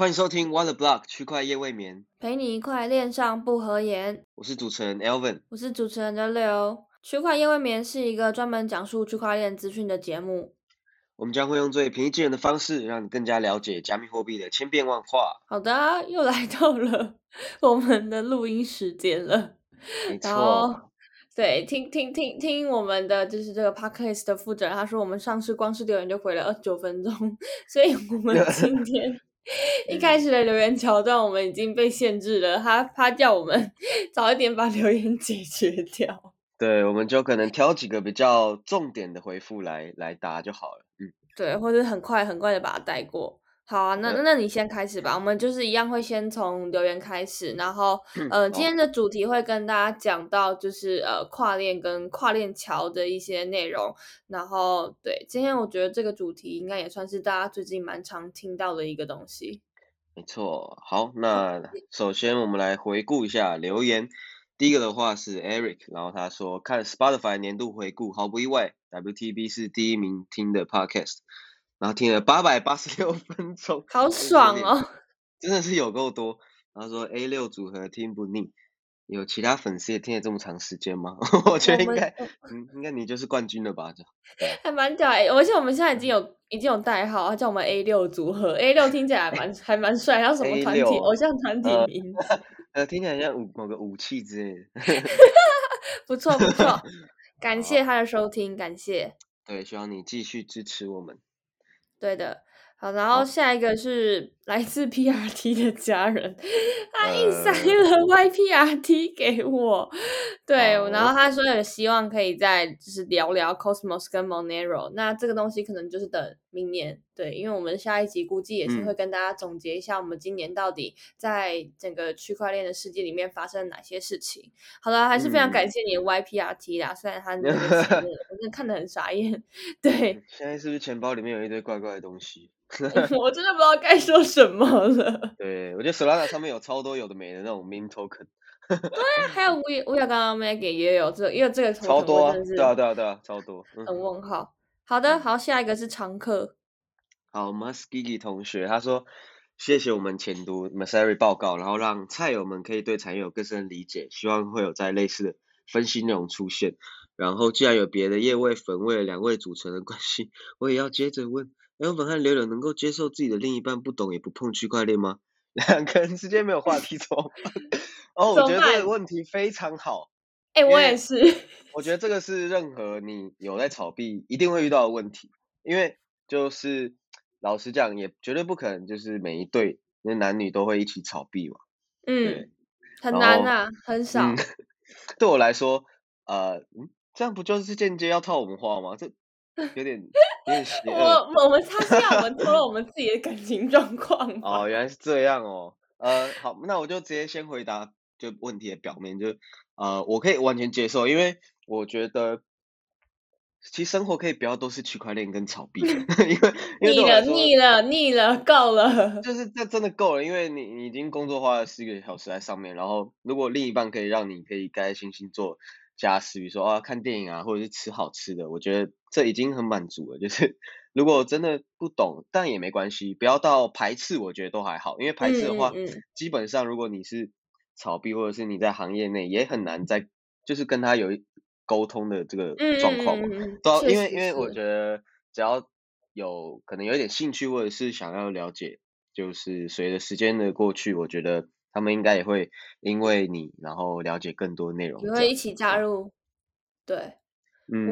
欢迎收听 One the Block 区块夜未眠，陪你一块恋上不合言。我是主持人 Elvin。我是主持人的刘。区块夜未眠是一个专门讲述区块链资讯的节目。我们将会用最平易近人的方式，让你更加了解加密货币的千变万化。好的，又来到了 我们的录音时间了。没错，对，听听听听我们的就是这个 podcast 的负责人，他说我们上次光是留言就回了二十九分钟，所以我们今天 一开始的留言桥段我们已经被限制了，他他叫我们 早一点把留言解决掉。对，我们就可能挑几个比较重点的回复来来答就好了。嗯，对，或者很快很快的把它带过。好啊，那对那你先开始吧。我们就是一样会先从留言开始，然后呃，今天的主题会跟大家讲到就是呃跨链跟跨链桥的一些内容。然后对，今天我觉得这个主题应该也算是大家最近蛮常听到的一个东西。没错。好，那首先我们来回顾一下留言。第一个的话是 Eric，然后他说看 Spotify 年度回顾，毫不意外，WTB 是第一名听的 Podcast，然后听了八百八十六分钟，好爽哦！真的是有够多。然后说 A 六组合听不腻，有其他粉丝也听了这么长时间吗？我觉得应该，嗯，应该你就是冠军了吧？就 还蛮屌哎、而且我们现在已经有已经有代号，叫我们 A 六组合，A 六听起来还蛮还蛮帅，还有什么团体 A6 偶像团体呃名字。呃，听起来像武某个武器之类的。不错不错，感谢他的收听，感谢。对，希望你继续支持我们。对的，好，然后下一个是来自 PRT 的家人，他硬塞呃了 YPRT 给我，对，然后他说有希望可以再就是聊聊 Cosmos 跟 Monero，那这个东西可能就是等明年，对，因为我们下一集估计也是嗯会跟大家总结一下我们今年到底在整个区块链的世界里面发生了哪些事情。好了，还是非常嗯感谢你的 YPRT 啦，虽然他那个词 我真的看得很傻眼，对。现在是不是钱包里面有一堆怪怪的东西？我真的不知道该说什么了。对，我觉得 Solana 上面有超多有的没的那种 Min Token，还有乌乌亚刚刚 Maggie 也有这，因为这个超多啊，对啊，对啊，对啊，超多。嗯很问号。好的，好，下一个是常客。好 m u s k i g i 同学他说，谢谢我们前读 Masari 报告，然后让菜友们可以对产业有更深的理解，希望会有在类似的分析内容出现。然后既然有别的业位粉为了两位组成的关系，我也要接着问，L 粉和柳柳能够接受自己的另一半不懂也不碰区块链吗？两个人之间没有话题怎么办？哦，我觉得这个问题非常好。哎、我也是。我觉得这个是任何你有在炒币一定会遇到的问题，因为就是老实讲，也绝对不可能就是每一对那男女都会一起炒币嘛。嗯，很难啊、很少。嗯，对我来说，呃，嗯，这样不就是间接要套我们话吗？这有点。我我们他是要我们透露我们自己的感情状况？哦，原来是这样哦。呃，好，那我就直接先回答就问题的表面，就呃，我可以完全接受，因为我觉得其实生活可以不要都是区块链跟炒币的，因为腻了，腻了，腻了，够了。就是这真的够了，因为你你已经工作花了四个小时在上面，然后如果另一半可以让你可以开开心心做家私，比如说啊看电影啊，或者是吃好吃的，我觉得这已经很满足了。就是如果真的不懂，但也没关系，不要到排斥，我觉得都还好，因为排斥的话，嗯嗯嗯基本上如果你是炒币或者是你在行业内，也很难在就是跟他有一沟通的这个嗯状况嘛。嗯嗯嗯对啊，确实因为因为我觉得只要有可能有一点兴趣，或者是想要了解，就是随着时间的过去，我觉得他们应该也会因为你，然后了解更多内容。这样也会一起加入。对，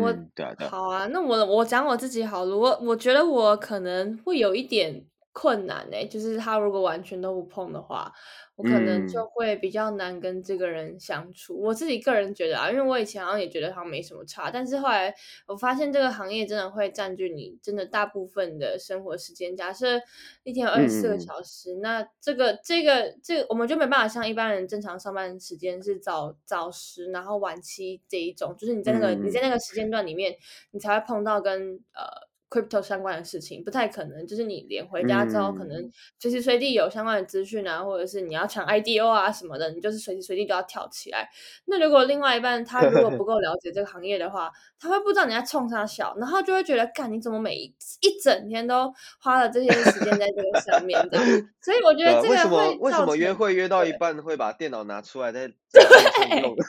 我嗯，对啊，对啊，好啊，那我我讲我自己好了，我我觉得我可能会有一点困难呢、就是他如果完全都不碰的话，我可能就嗯会比较难跟这个人相处。我自己个人觉得啊，因为我以前好像也觉得好像没什么差，但是后来我发现这个行业真的会占据你真的大部分的生活时间。假设一天有二十四个小时，那这个这个这个我们就没办法像一般人正常上班时间是早早时，然后晚七这一种，就是你在那个、你在那个时间段里面，你才会碰到跟呃 crypto 相关的事情，不太可能。就是你连回家之后，可能随时随地有相关的资讯啊，或者是你要抢 IDO 啊什么的，你就是随时随地都要跳起来。那如果另外一半他如果不够了解这个行业的话，他会不知道你在冲他笑，然后就会觉得，干你怎么每一一整天都花了这些时间在这个上面的？所以我觉得这个为什么会为什么约会约到一半会把电脑拿出来在在上面用？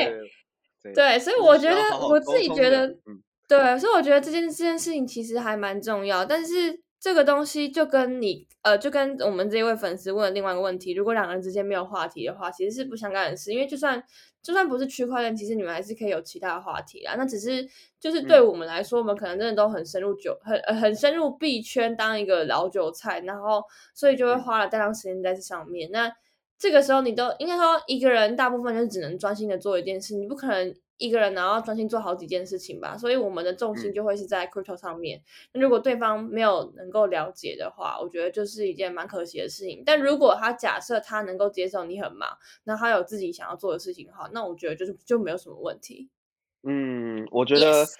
对对对，所以我觉得我自己觉得，嗯对，所以我觉得这件这件事情其实还蛮重要，但是这个东西就跟你呃，就跟我们这一位粉丝问的另外一个问题，如果两个人之间没有话题的话，其实是不相干的事，因为就算就算不是区块链，其实你们还是可以有其他的话题啦。那只是就是对嗯我们来说，我们可能真的都很深入酒很呃很深入币圈当一个老韭菜，然后所以就会嗯花了大量时间在这上面。那这个时候你都应该说一个人大部分就是只能专心的做一件事，你不可能一个人然后专心做好几件事情吧。所以我们的重心嗯就会是在 crypto 上面。那如果对方没有能够了解的话，我觉得就是一件蛮可惜的事情。但如果他假设他能够接受你很忙，那他有自己想要做的事情的话，那我觉得就是就没有什么问题。嗯，我觉得 Yes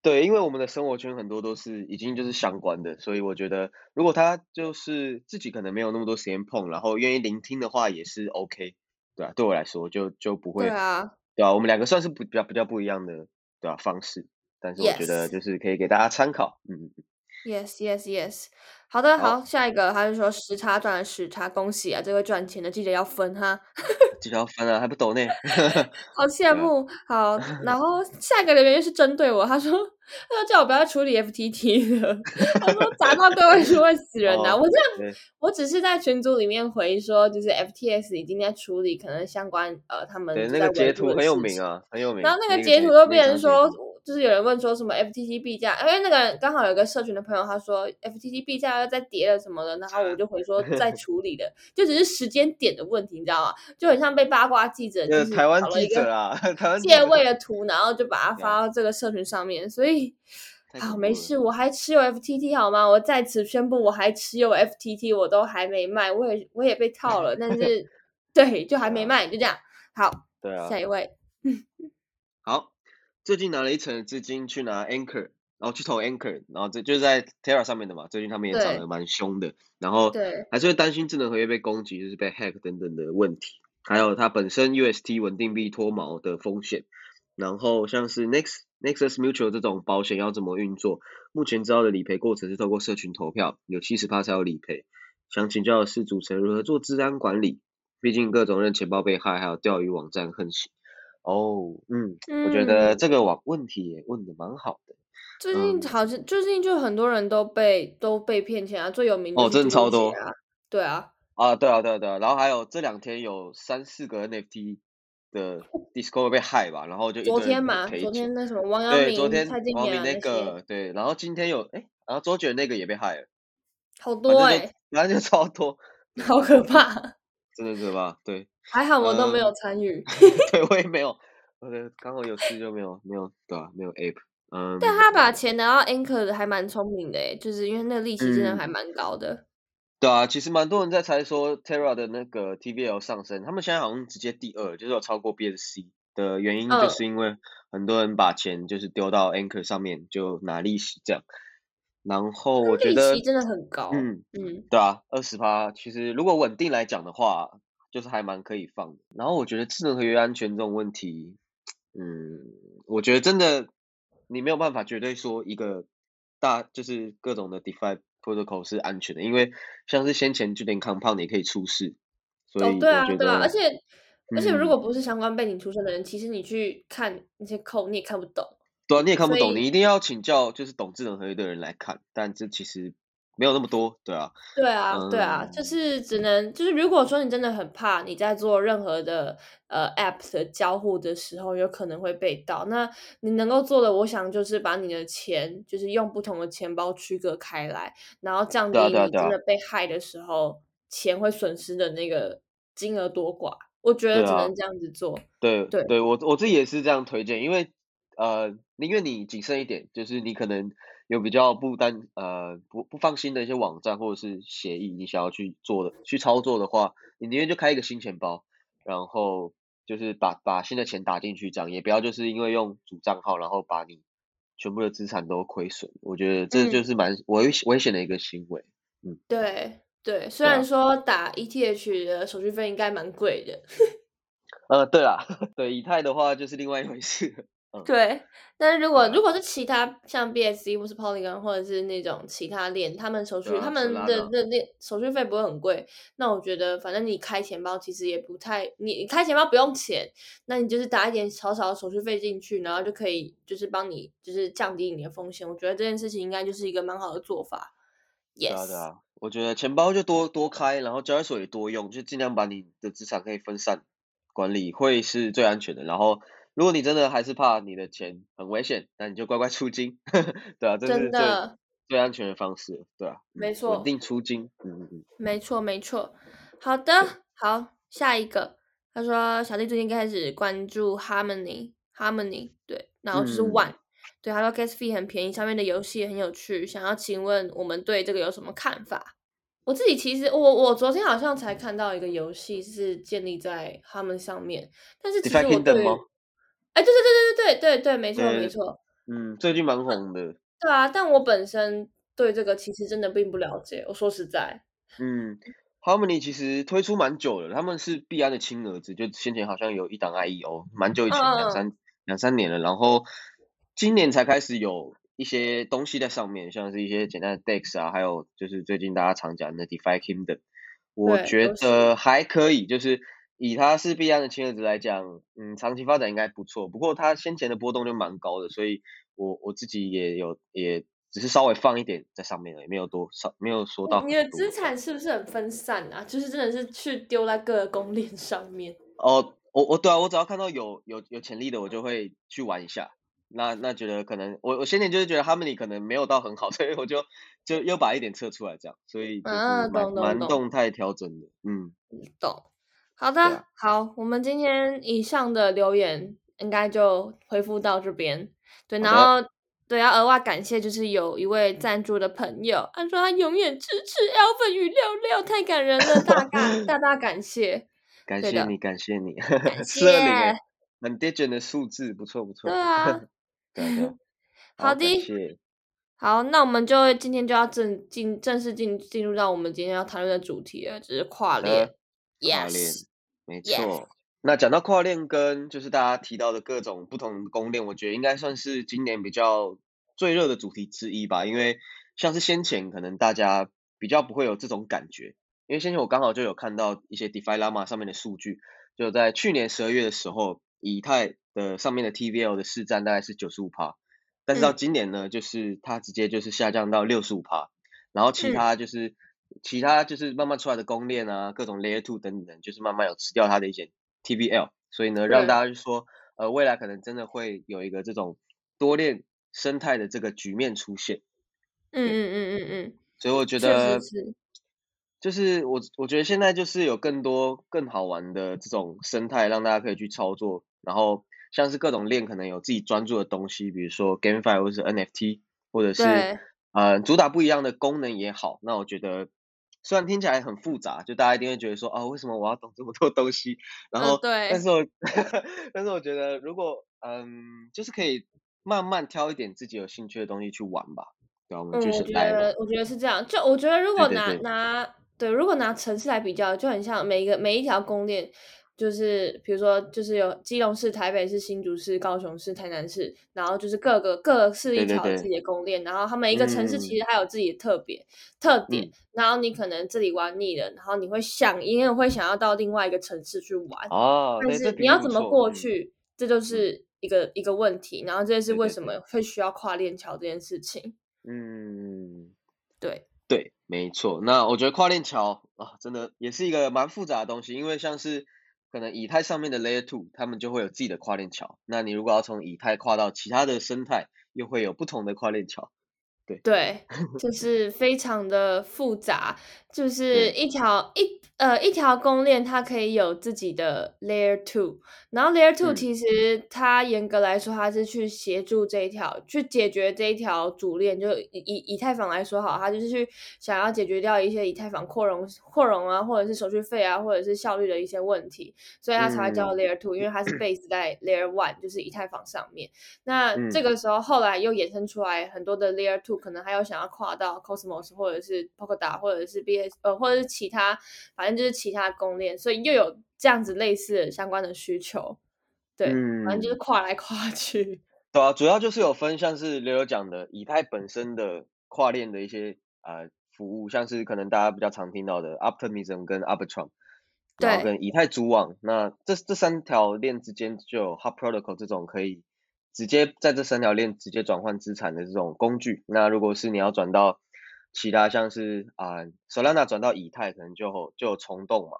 对，因为我们的生活圈很多都是已经就是相关的，所以我觉得如果他就是自己可能没有那么多时间碰，然后愿意聆听的话，也是 OK，对啊，对我来说就就不会，对啊，对啊，我们两个算是不比较比较不一样的，对啊，方式，但是我觉得就是可以给大家参考，嗯，嗯嗯 Yes, yes, yes。好的，好好，下一个他就说时差赚了时差，恭喜啊！这个赚钱的记者要分哈，记者要分啊，还不抖呢，好羡慕。好，然后下一个留言又是针对我，他说他说叫我不要处理 FTT 了，他说砸到各位数会死人的、哦我这样对，我只是在群组里面回说，就是 F T S 已经在处理可能相关呃他们对，就在那个截图很有事情名啊，很有名，然后那个那截图都那张截变成说图，就是有人问说什么 FTT 币价，因为那个刚好有个社群的朋友他说 FTT 币价要再跌了什么的，然后我就回说在 处理的，就只是时间点的问题，你知道吗？就很像被八卦记者就是台湾记者啊，台湾记借位的图，然后就把它对发到这个社群上面，所以。好，没事，我还持有 FTT 好吗？我在此宣布，我还持有 FTT，我都还没卖，我也我也被套了，但是 对，就还没卖，就这样。好，对啊，下一位，好，最近拿了一层资金去拿 Anchor，然后去投 Anchor，然后这就是在 Terra 上面的嘛，最近他们也涨对得蛮凶的，然后对还是会担心智能合约被攻击，就是被 hack 等等的问题，还有它本身 UST 稳定币脱锚的风险，然后像是 Next Nexus Mutual 这种保险要怎么运作？目前知道的理赔过程是透过社群投票，有七十趴才有理赔。想请教的是主持人如何做治安管理？毕竟各种任钱包被害，还有钓鱼网站横行。哦，嗯，我觉得嗯。这个网问题也问的蛮好的。最近嗯。好像最近就很多人都被都被骗钱啊，最有名哦真的超多啊，对啊，啊，对啊，对啊，对啊，然后还有这两天有三四个 NFT 的 Discord 被害吧，然后就昨天嘛，昨天那什么王阳对，昨天王明那个对，然后今天有哎，然后周杰伦那个也被害了，好多哎、就反正就超多，好可怕，真的是吧。对，还好我都没有嗯参与。对我也没有，我的刚好有事就没有没有对啊，没有 app，嗯，但他把钱拿到 Anchor 的还蛮聪明的诶，就是因为那个利息真的还嗯蛮高的。对啊，其实蛮多人在猜说 Terra 的那个 TVL 上升，他们现在好像直接第二，就是有超过 BSC 的原因，就嗯是因为很多人把钱就是丢到 Anchor 上面就拿利息这样，然后我觉利得息真的很高。嗯，嗯，对啊，二十趴，其实如果稳定来讲的话，就是还蛮可以放的。然后我觉得智能合约安全这种问题，嗯，我觉得真的你没有办法绝对说一个大就是各种的 DeFi protocol 是安全的，因为像是先前就连 Compound 也可以出事，所以哦，对啊，对啊，而得，且而且如嗯，果不是相关背景出身的人，其实你去看那些扣，你也看不懂。对啊，你也看不懂，你一定要请教就是懂智能合约的人来看，但这其实没有那么多，对啊，对啊，对啊，就嗯，是只能就是如果说你真的很怕你在做任何的呃 app 的交互的时候有可能会被盗，那你能够做的，我想就是把你的钱就是用不同的钱包区隔开来，然后降低你真的被害的时候钱会损失的那个金额多寡。我觉得。只能这样子做。对对，对，我我自己也是这样推荐，因为呃，宁愿你谨慎一点，就是你可能有比较不担呃不不放心的一些网站或者是协议，你想要去做的去操作的话，你宁愿就开一个新钱包，然后就是把把新的钱打进去，这样也不要就是因为用主账号，然后把你全部的资产都亏损，我觉得这就是蛮危危险的一个行为。嗯，对对，虽然说打 ETH 的手续费应该蛮贵的。呃，对啦，对以太的话就是另外一回事。对，但是如果如果是其他像 BSC 或是 Polygon 或者是那种其他链，他们手续他们的那那手续费不会很贵，那我觉得反正你开钱包其实也不太，你你开钱包不用钱，那你就是打一点少少的手续费进去，然后就可以就是帮你就是降低你的风险，我觉得这件事情应该就是一个蛮好的做法。对啊对啊，我觉得钱包就多多开，然后交易所也多用，就尽量把你的资产可以分散管理，会是最安全的。然后。如果你真的还是怕你的钱很危险，那你就乖乖出金，对啊，这是最最安全的方式，对啊，没错，稳定出金，嗯嗯嗯，没错没错，好的，好，下一个，他说小弟最近开始关注 Harmony，Harmony，对，然后就是 One，对，他说 Gas fee 很便宜，上面的游戏也很有趣，想要请问我们对这个有什么看法？我自己其实我我昨天好像才看到一个游戏是建立在他们上面，但是其实我对。哎，对对对对对对对对，没错没错。嗯，最近蛮红的。对啊，但我本身对这个其实真的并不了解。我说实在。嗯，Harmony 其实推出蛮久了，他们是必安的亲儿子，就先前好像有一档 IEO，蛮久以前两三两三年了，然后今年才开始有一些东西在上面，像是一些简单的 DEX 啊，还有就是最近大家常讲的 Defi Kingdom，我觉得还可以，就是。以他是币安的亲儿子来讲，嗯，长期发展应该不错。不过他先前的波动就蛮高的，所以我我自己也有，也只是稍微放一点在上面了，也没有多少，没有说到。你的资产是不是很分散啊？就是真的是去丢在各个公链上面。哦，我我对啊，我只要看到有有有潜力的，我就会去玩一下。那那觉得可能我我先前就是觉得他们里可能没有到很好，所以我就就又把一点撤出来这样，所以就是蛮蛮动态调整的，嗯，懂。好的，好，我们今天以上的留言应该就回复到这边。对，然后对，要额外感谢，就是有一位赞助的朋友，他说他永远支持 L 粉与六六，太感人了，大大大大感谢，感谢你，感谢你，四二零，很 digit 的数字，不错不错。对啊，对对，好的，好，那我们就今天就要正进正式进进入到我们今天要谈论的主题了，就是跨链，yes。没错，那讲到跨链跟就是大家提到的各种不同的公链，我觉得应该算是今年比较最热的主题之一吧。因为像是先前可能大家比较不会有这种感觉，因为先前我刚好就有看到一些 DeFi Llama 上面的数据，就在去年十二月的时候，以太的上面的 TVL 的市占大概是九十五趴，但是到今年呢，就是它直接就是下降到六十五趴，然后其他就是。其他就是慢慢出来的公链啊，各种 Layer Two 等等，就是慢慢有吃掉它的一些 TBL，所以呢，让大家就说，呃，未来可能真的会有一个这种多链生态的这个局面出现。嗯嗯嗯嗯嗯。所以我觉得，就是我我觉得现在就是有更多更好玩的这种生态，让大家可以去操作。然后像是各种链可能有自己专注的东西，比如说 GameFi 或者是 NFT，或者是呃主打不一样的功能也好，那我觉得。虽然听起来很复杂，就大家一定会觉得说，哦，为什么我要懂这么多东西？然后，对，但是我，但是我觉得，如果，嗯，就是可以慢慢挑一点自己有兴趣的东西去玩吧。对，我们就是来嗯。我觉得是这样，就我觉得如果拿拿，对，如果拿城市来比较，就很像每一个每一条公链。就是比如说，就是有基隆市、台北市、新竹市、高雄市、台南市，然后就是各个各是一条自己的公链，然后他们一个城市其实它有自己的特别特点，然后你可能这里玩腻了，然后你会想，因为会想要到另外一个城市去玩，哦，但是你要怎么过去，这就是一个一个问题，然后这是为什么会需要跨链桥这件事情。嗯，对对，没错。那我觉得跨链桥啊，真的也是一个蛮复杂的东西，因为像是。可能以太上面的 Layer Two，他们就会有自己的跨链桥。那你如果要从以太跨到其他的生态，又会有不同的跨链桥。对。对，就是非常的复杂，就是一条一呃一条公链，它可以有自己的 layer two，然后 layer two 其实它严格来说，它是去协助这一条去解决这一条主链，就以以以太坊来说好，它就是去想要解决掉一些以太坊扩容扩容啊，或者是手续费啊，或者是效率的一些问题，所以它才会叫 layer two，因为它是 base 在 layer one，就是以太坊上面。那这个时候后来又衍生出来很多的 layer two。可能还有想要跨到 Cosmos 或者是 Polkadot 或者是 BS 呃或者是其他，反正就是其他公链，所以又有这样子类似的相关的需求，对，反正就是跨来跨去。对啊，主要就是有分像是刘刘讲的以太本身的跨链的一些呃服务，像是可能大家比较常听到的 Optimism 跟 Arbitrum，然后跟以太主网，那这这三条链之间就有 Hub Protocol 这种可以。直接在这三条链直接转换资产的这种工具，那如果是你要转到其他像是啊，Solana 转到以太，可能就就有虫洞嘛，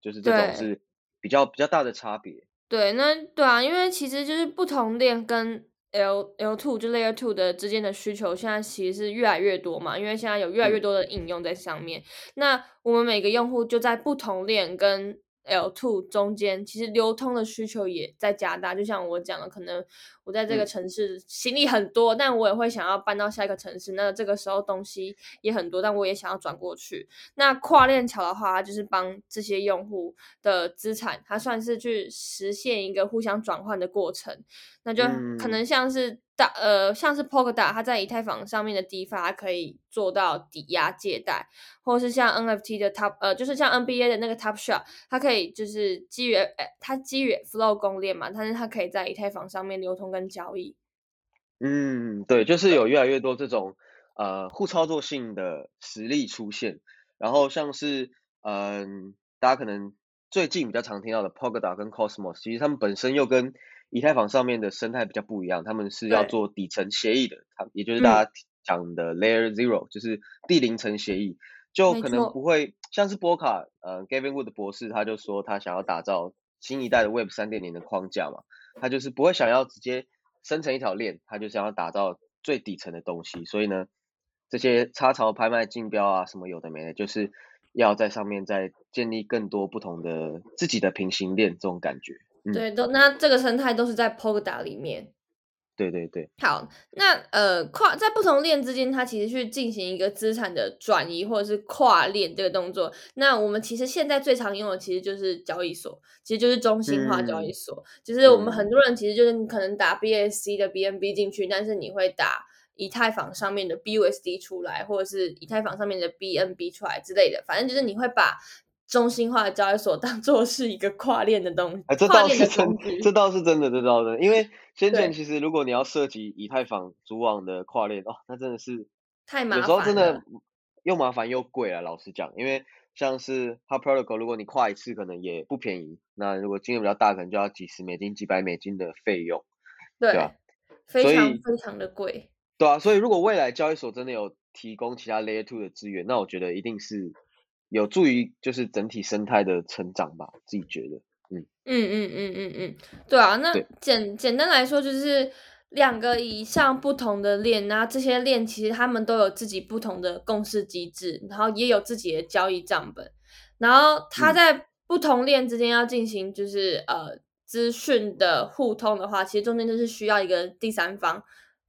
就是这种是比较比较大的差别。对，那对啊，因为其实就是不同链跟 L L two 就 Layer two 的之间的需求，现在其实是越来越多嘛，因为现在有越来越多的应用在上面。那我们每个用户就在不同链跟 L two 中间，其实流通的需求也在加大。就像我讲的，可能我在这个城市行李很多，但我也会想要搬到下一个城市。那这个时候东西也很多，但我也想要转过去。那跨链桥的话，它就是帮这些用户的资产，它算是去实现一个互相转换的过程。那就可能像是。呃，像是 Polkadot，它在以太坊上面的 DeFi，它可以做到抵押借贷，或是像 NFT 的 Top，呃，就是像 NBA 的那个 Top Shot，它可以就是基于，它基于 Flow 公链嘛，但是它可以在以太坊上面流通跟交易。嗯，对，就是有越来越多这种呃互操作性的实例出现，然后像是嗯，大家可能最近比较常听到的 Polkadot 跟 Cosmos，其实他们本身又跟以太坊上面的生态比较不一样，他们是要做底层协议的，它也就是大家讲的 Layer Zero，就是第零层协议，就可能不会像是波卡，呃，Gavin Wood 博士他就说他想要打造新一代的 Web 三点零的框架嘛，他就是不会想要直接生成一条链，他就想要打造最底层的东西，所以呢，这些插槽拍卖竞标啊什么有的没的，就是要在上面再建立更多不同的自己的平行链这种感觉。对，都那这个生态都是在 Polkadot 里面。对对对。好，那呃跨在不同链之间，它其实去进行一个资产的转移或者是跨链这个动作。那我们其实现在最常用的其实就是交易所，其实就是中心化交易所。就是我们很多人其实就是可能打 BSC 的 BNB 进去，但是你会打以太坊上面的 BUSD 出来，或者是以太坊上面的 BNB 出来之类的。反正就是你会把。中心化的交易所当做是一个跨链的东西，这倒是真，这倒是真的，这倒是。因为先前其实如果你要涉及以太坊主网的跨链哦，那真的是太麻烦，有时候真的又麻烦又贵啊。老实讲，因为像是 Hub Protocol，如果你跨一次可能也不便宜，那如果金额比较大，可能就要几十美金、几百美金的费用，对吧？非常非常的贵。对啊，所以如果未来交易所真的有提供其他 Layer Two 的资源，那我觉得一定是。有助于就是整体生态的成长吧，自己觉得，嗯。嗯嗯嗯嗯嗯，对啊，那简简单来说就是两个以上不同的链，那这些链其实他们都有自己不同的共识机制，然后也有自己的交易账本，然后它在不同链之间要进行就是呃资讯的互通的话，其实中间就是需要一个第三方，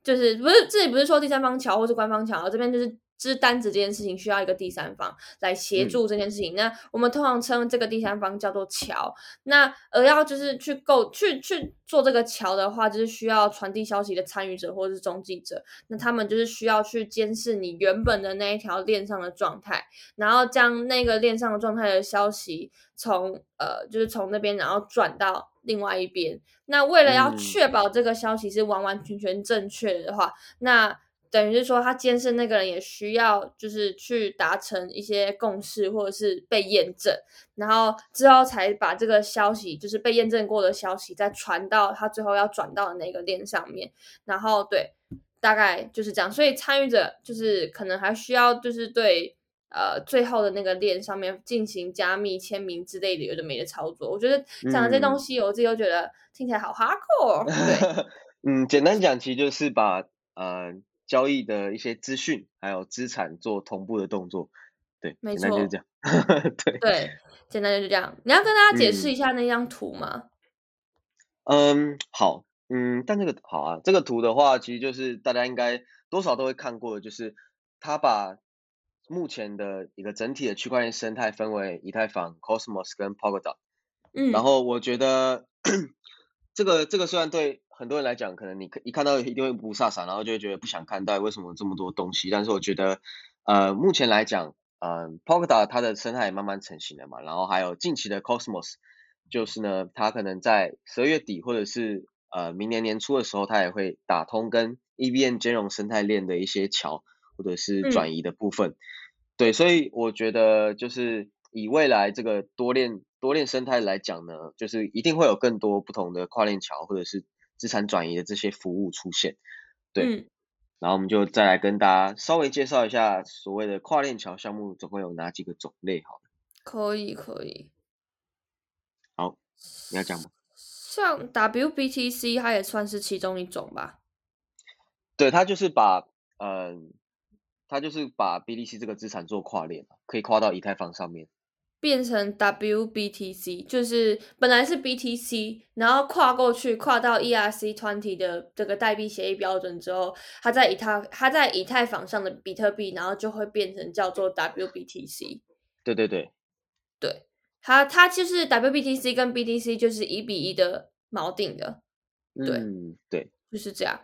就是不是这里不是说第三方桥或是官方桥，这边就是。是单子这件事情需要一个第三方来协助这件事情，那我们通常称这个第三方叫做桥。那而要就是去构去去做这个桥的话，就是需要传递消息的参与者或者是中继者。那他们就是需要去监视你原本的那一条链上的状态，然后将那个链上的状态的消息从呃就是从那边然后转到另外一边。那为了要确保这个消息是完完全全正确的话，那等于是说，他监视那个人也需要，就是去达成一些共识，或者是被验证，然后之后才把这个消息，就是被验证过的消息，再传到他最后要转到的那个链上面。然后对，大概就是这样。所以参与者就是可能还需要，就是对呃最后的那个链上面进行加密签名之类的有的没的操作。我觉得讲的这东西，我自己都觉得听起来好 hardcore。对，嗯，简单讲，其实就是把呃。交易的一些资讯，还有资产做同步的动作。对，没简单就是这样。对，对，简单就是这样。你要跟大家解释嗯一下那张图吗？嗯，好，嗯，但这个好啊，这个图的话，其实就是大家应该多少都会看过的，就是他把目前的一个整体的区块链生态分为以太坊、Cosmos 跟 Polkadot。嗯，然后我觉得 这个这个虽然对很多人来讲，可能你可一看到一定会不飒飒，然后就会觉得不想看到底为什么这么多东西，但是我觉得呃目前来讲，呃 Polkadot 它的生态也慢慢成型了嘛，然后还有近期的 Cosmos，就是呢它可能在十二月底或者是呃明年年初的时候，它也会打通跟 EVM 兼容生态链的一些桥或者是嗯转移的部分。对，所以我觉得就是以未来这个多链多链生态来讲呢，就是一定会有更多不同的跨链桥或者是资产转移的这些服务出现。对嗯，然后我们就再来跟大家稍微介绍一下所谓的跨链桥项目总共有哪几个种类。好了，可以可以。好，你要讲吗？像 WBTC 它也算是其中一种吧。对，它就是把嗯，它就是把 BTC 这个资产做跨链，可以跨到以太坊上面。变成 WBTC，就是本来是 BTC，然后跨过去跨到 ERC twenty 的这个代币协议标准之后，它在以太它在以太坊上的比特币，然后就会变成叫做 WBTC。对对对，对，它它就是 WBTC 跟 BTC 就是一比一的锚定的，对嗯，对，就是这样。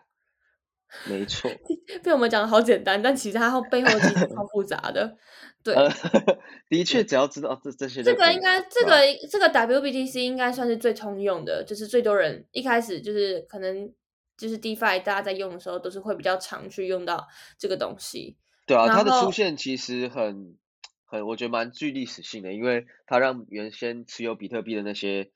没错。被我们讲的好简单，但其实它后背后其实超复杂的。对，呃，的确，只要知道这这些这个应该，这个这个 WBTC 应该算是最通用的，就是最多人一开始就是可能就是 DeFi 大家在用的时候，都是会比较常去用到这个东西。对啊，它的出现其实很很，我觉得蛮具历史性的，因为它让原先持有比特币的那些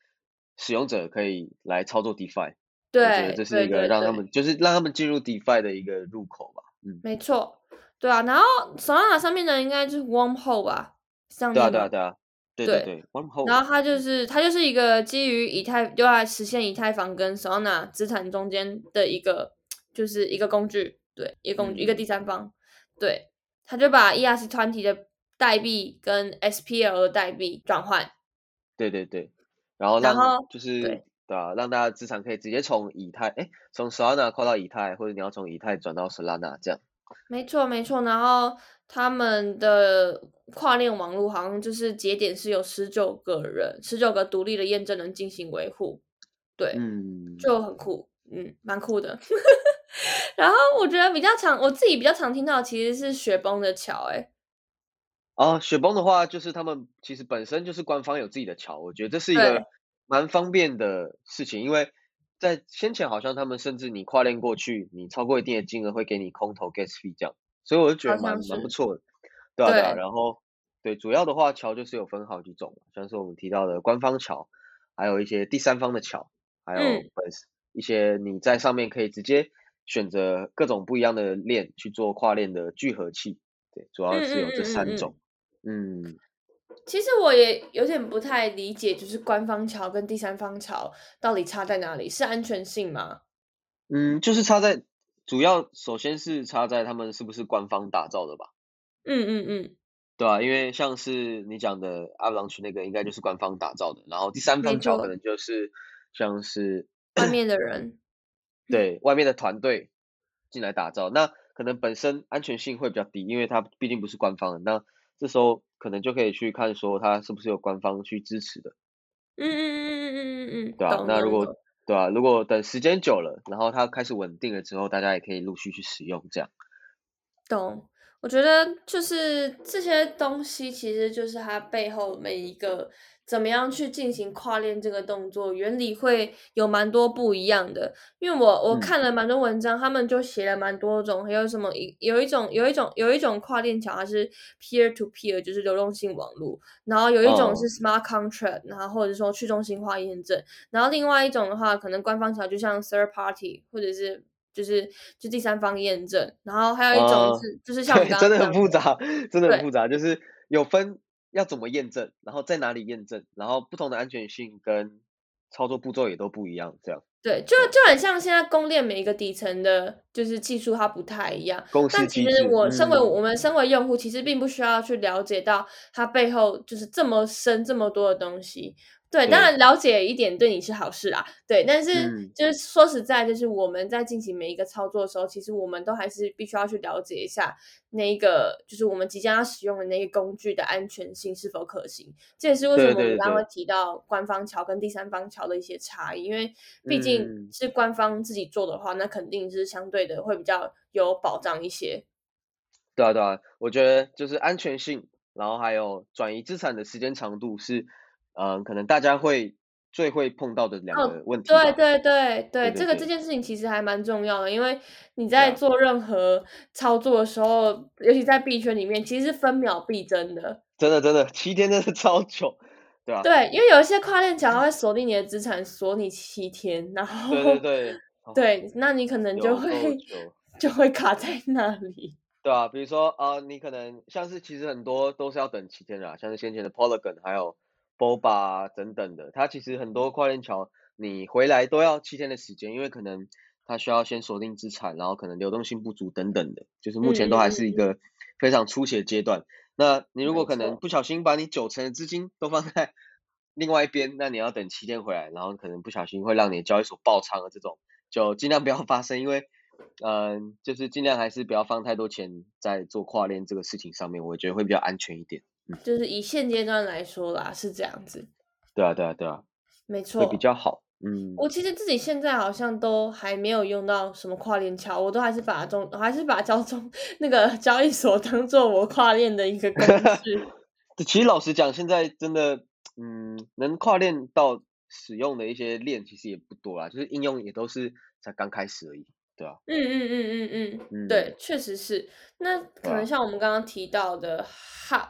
使用者可以来操作 DeFi，我觉得对这是一个让他们就是让他们进入 DeFi 的一个入口吧。嗯，没错，对啊。然后 Solana 上面的应该就是 Wormhole 吧，对啊，对啊，对啊，对对对，然后它就是它就是一个基于以太用来实现以太坊跟 Solana 资产中间的一个就是一个工具，对，一个工具一个第嗯，三方，对，它就把 ERC 团体的代币跟 SPL 的代币转换，对对对，然后让然后就是对对啊，让大家的资产可以直接从以太，哎，从 Solana 跨到以太，或者你要从以太转到 Solana 这样。没错没错，然后他们的跨链网络好像就是节点是有十九个人，十九个独立的验证人进行维护，对，嗯，就很酷，嗯，蛮酷的。然后我觉得比较常，我自己比较常听到的其实是雪崩的桥，哎，哦，雪崩的话，就是他们其实本身就是官方有自己的桥，我觉得这是一对，个蛮方便的事情，因为在先前好像他们甚至你跨链过去，你超过一定的金额会给你空投 gas fee 这样，所以我就觉得蛮，蛮不错的，对啊对啊，对，然后对主要的话桥就是有分好几种，像是我们提到的官方桥，还有一些第三方的桥，还有一些你在上面可以直接选择各种不一样的链去做跨链的聚合器，对，主要是有这嗯嗯嗯。三种。嗯，其实我也有点不太理解，就是官方桥跟第三方桥到底差在哪里？是安全性吗？嗯，就是差在主要首先是差在他们是不是官方打造的吧，嗯嗯嗯，对啊、因为像是你讲的阿布朗区那个应该就是官方打造的，然后第三，方桥可能就是像是外面的人，对外面的团队进来打造，那可能本身安全性会比较低，因为它毕竟不是官方的，那这时候可能就可以去看说它是不是有官方去支持的。嗯嗯嗯嗯嗯嗯嗯，对啊，那如果。对啊，如果等时间久了，然后它开始稳定了之后，大家也可以陆续去使用这样。懂，我觉得就是这些东西，其实就是它背后每一个怎么样去进行跨链这个动作，原理会有蛮多不一样的。因为我我嗯。看了蛮多文章，他们就写了蛮多种，还有什么一有一种有一种有一种跨链桥，它是 peer to peer，就是流动性网络，然后有一种是哦。smart contract，然后或者说去中心化验证，然后另外一种的话，可能官方桥就像 third party 或者是就是就第三方验证，然后还有一种呃，是、就是 像我对，刚真的很复杂，真的很复杂，就是有分要怎么验证，然后在哪里验证，然后不同的安全性跟操作步骤也都不一样，这样。对，就就很像现在公链每一个底层的，就是技术它不太一样。但其实我身为嗯，我们身为用户，其实并不需要去了解到它背后就是这么深这么多的东西。对，当，然了解一点对你是好事啦。对，但是嗯，就是说实在，就是我们在进行每一个操作的时候，其实我们都还是必须要去了解一下那一个，就是我们即将要使用的那个工具的安全性是否可行。这也是为什对么我们刚刚会提到官方桥跟第三方桥的一些差异，因为毕竟嗯，是官方自己做的话，那肯定是相对的会比较有保障一些。对啊对啊，我觉得就是安全性，然后还有转移资产的时间长度是，嗯、可能大家会最会碰到的两哦，个问题吧。对对对对，这个这，件事情其实还蛮重要的，因为你在做任何操作的时候，尤其在币圈里面，其实是分秒必争的。真的真的七天真的超久，对啊，对，因为有一些跨链桥，它会锁定你的资产，锁你七天，然后对对对，哦，对，那你可能就会。就会卡在那里。对啊，比如说呃，你可能像是其实很多都是要等七天的啊，像是先前的 Polygon 还有 Boba 啊等等的，它其实很多跨链桥你回来都要七天的时间，因为可能它需要先锁定资产，然后可能流动性不足等等的，就是目前都还是一个非常初期的阶段。那你如果。可能不小心把你九成的资金都放在 另外一边，那你要等七天回来，然后可能不小心会让你的交易所爆仓的这种，就尽量不要发生，因为嗯，就是尽量还是不要放太多钱在做跨链这个事情上面，我觉得会比较安全一点。嗯，就是以现阶段来说啦，是这样子，对啊，对啊，对啊，没错会比。较好。嗯，我其实自己现在好像都还没有用到什么跨链桥，我都还是把它中，我还是把交中那个交易所当做我跨链的一个工具。其实老实讲，现在真的，嗯，能跨链到使用的一些链其实也不多啦，就是应用也都是才刚开始而已，对吧、嗯嗯嗯嗯嗯，嗯，对，确实是。那可、能像我们刚刚提到的 Hop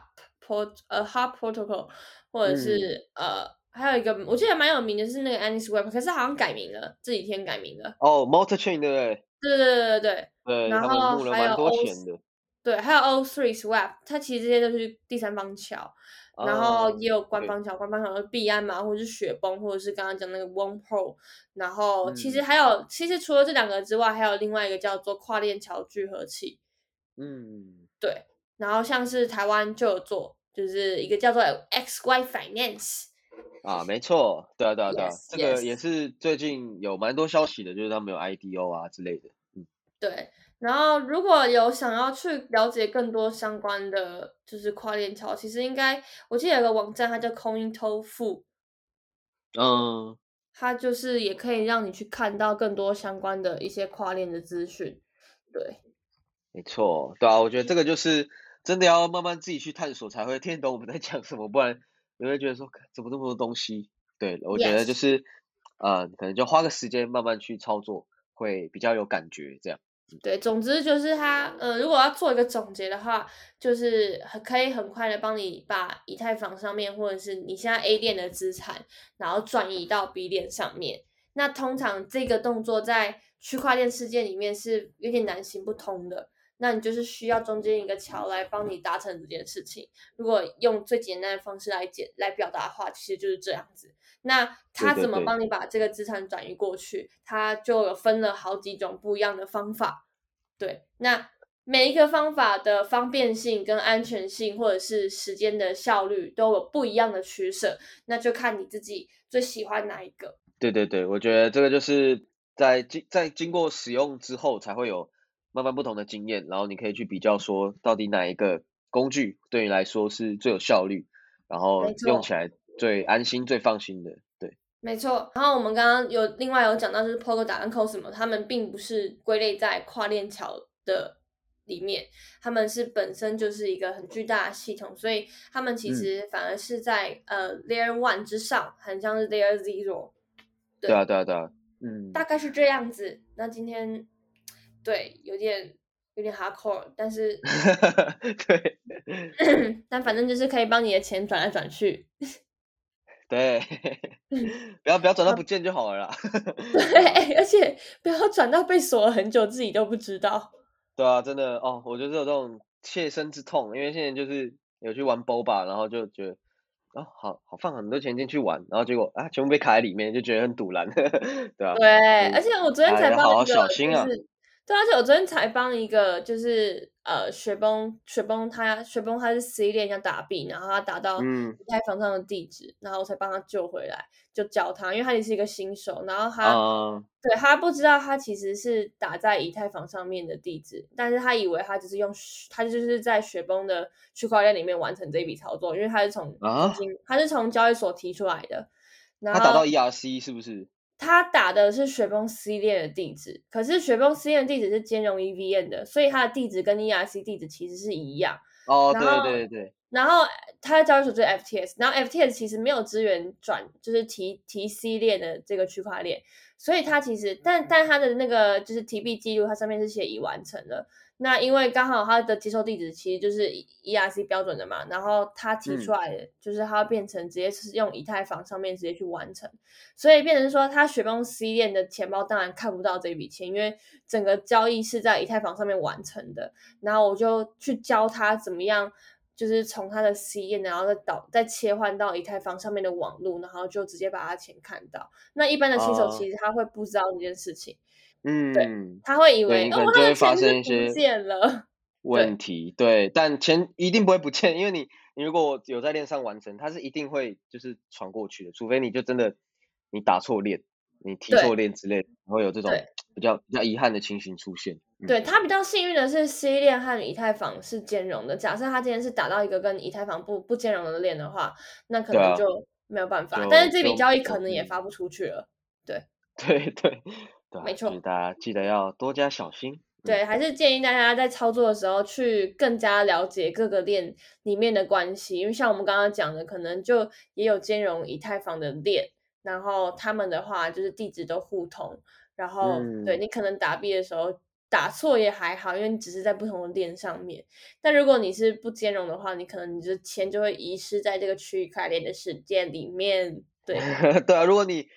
呃 Hop Protocol，或者嗯，是呃还有一个我记得蛮有名的是那个 AnySwap，可是好像改名了，这几天改名了。哦，Multichain 对不对？对对对对对，对，然后还有 O 钱的。对，还有 O three Swap，它其实这些都是第三方桥，然后啊，也有官，方桥，官方桥的币安嘛，或者是雪崩，或者是刚刚讲那个 One Pro，然后其实嗯还有，其实除了这两个之外，还有另外一个叫做跨链桥聚合器，嗯，对，然后像是台湾就有做，就是一个叫做 XY Finance，啊，没错，对啊，对啊，对啊，yes 这个也是最近有蛮多消息的，就是他们有 IDO 啊之类的。嗯，对。然后如果有想要去了解更多相关的，就是跨链桥，其实应该我记得有个网站，它叫 CoinTofu。嗯，它就是也可以让你去看到更多相关的一些跨链的资讯。对，没错，对啊，我觉得这个就是真的要慢慢自己去探索，才会听得懂我们在讲什么，不然 你会觉得说怎么那么多东西。对，我觉得就是，呃，可能就花个时间慢慢去操作，会比较有感觉，这样。对，总之就是它，呃，如果要做一个总结的话，就是很可以很快的帮你把以太坊上面或者是你现在 A 链的资产，然后转移到 B 链上面。那通常这个动作在区块链世界里面是有点难行不通的，那你就是需要中间一个桥来帮你达成这件事情。如果用最简单的方式来解来表达的话，其实就是这样子。那他怎么帮你把这个资产转移过去？他就有分了好几种不一样的方法。对，那每一个方法的方便性、跟安全性，或者是时间的效率，都有不一样的取舍。那就看你自己最喜欢哪一个。对对对，我觉得这个就是在经在经过使用之后，才会有慢慢不同的经验，然后你可以去比较说，到底哪一个工具对你来说是最有效率，然后，用起来最安心、最放心的。对，没错。然后我们刚刚有另外有讲到，就是 Polkadot 跟 Cosmo，他们并不是归类在跨链桥的里面，他们是本身就是一个很巨大的系统，所以他们其嗯，实反而是在呃 Layer One 之上，很像是 Layer Zero。对，对啊，对啊，对啊，嗯大嗯，概是这样子。那今天对有点有点 hardcore，但是 对 但反正就是可以帮你的钱转来转去。对，不要不要转到不见就好了啦。对，而且不要转到被锁了很久，自己都不知道。对啊，真的哦，我就是有这种切身之痛，因为现在就是有去玩 BOBA，然后就觉得哦，好好放很多钱进去玩，然后结果啊，全部被卡在里面，就觉得很堵然，对啊、对，嗯而且我昨天才好好小心啊是对，而且我昨天才帮一个，就是呃，雪崩，雪崩他雪崩他是 C 链要打币，然后他打到嗯。以太坊上的地址，然后我才帮他救回来，就教他，因为他也是一个新手，然后他、啊，对他不知道他其实是打在以太坊上面的地址，但是他以为他只是用他就是在雪崩的区块链里面完成这一笔操作，因为他是从啊？他是从交易所提出来的，然后他打到 ERC 是不是？他打的是雪崩 C 链的地址，可是雪崩 C 链的地址是兼容 EVM 的，所以它的地址跟 ERC 地址其实是一样。哦，对对对，然后它的交易所就是 FTS，然后 FTS 其实没有资源转，就是提提 C 链的这个区块链，所以它其实但但它的那个就是提币记录，它上面是写已完成了。那因为刚好它的接收地址其实就是 ERC 标准的嘛，然后他提出来的就是它变成直接是用以太坊上面直接去完成，所以变成说他雪崩 C 链的钱包当然看不到这笔钱，因为整个交易是在以太坊上面完成的。然后我就去教他怎么样，就是从他的 C 链，然后再导再切换到以太坊上面的网络，然后就直接把他钱看到。那一般的新手哦其实他会不知道这件事情，嗯，他会以为可能会发生一些见了。问题，对，但钱一定不会不见，因为你你如果有在链上完成，它是一定会就是传过去的，除非你就真的你打错链，你提错链之类的，会有这种比较比较遗憾的情形出现。嗯对他比较幸运的是，C 链和以太坊是兼容的。假设他今天是打到一个跟以太坊不不兼容的链的话，那可能就没有办法。就但是这笔交易可能也发不出去了。对 对对啊，没错就是大家记得要多加小心。嗯对，还是建议大家在操作的时候去更加了解各个链里面的关系，因为像我们刚刚讲的，可能就也有兼容以太坊的链，然后他们的话就是地址都互通，然后、对嗯你可能打币的时候打错也还好，因为你只是在不同的链上面。但如果你是不兼容的话，你可能你的钱就会遗失在这个区块链的世界里面。对，对啊，如果你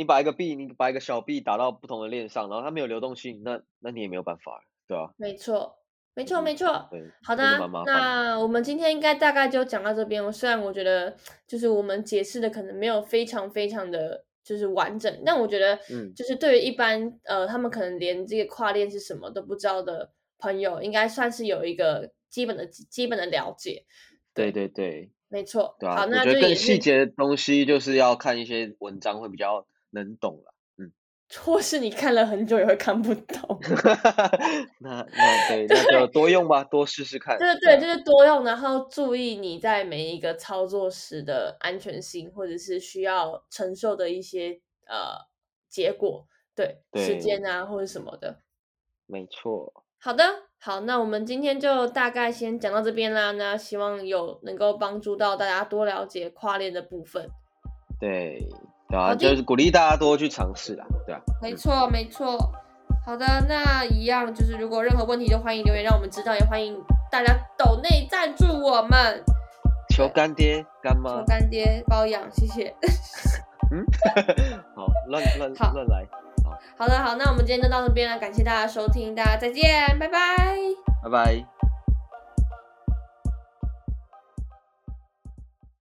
你把一个币，你把一个小币打到不同的链上，然后它没有流动性，那那你也没有办法，对吧、没错，没错，嗯没错。对，好的。那我们今天应该大概就讲到这边。虽然我觉得就是我们解释的可能没有非常非常的就是完整，但我觉得嗯就是对于一般呃他们可能连这个跨链是什么都不知道的朋友，应该算是有一个基本的基本的了解。对对对没错，对啊，好，我觉得更那这也是细节的东西就是要看一些文章会比较能懂了。或是你看了很久也会看不懂。那那对，那就多用吧，多试试看。对对，啊就是多用，然后注意你在每一个操作时的安全性，或者是需要承受的一些呃结果，对时对间啊或者什么的。没错。好的，好，那我们今天就大概先讲到这边啦。那希望有能够帮助到大家多了解跨链的部分。对对啊，就是鼓励大家多去尝试啦，对啊。没错，没错。好的，那一样就是如果任何问题，就欢迎留言让我们知道，也欢迎大家抖内赞助我们，求干爹干妈求妈，干爹包养，谢谢。嗯，好，乱乱好乱来，好的，好，那我们今天就到这边了，感谢大家收听，大家再见，拜拜。拜拜。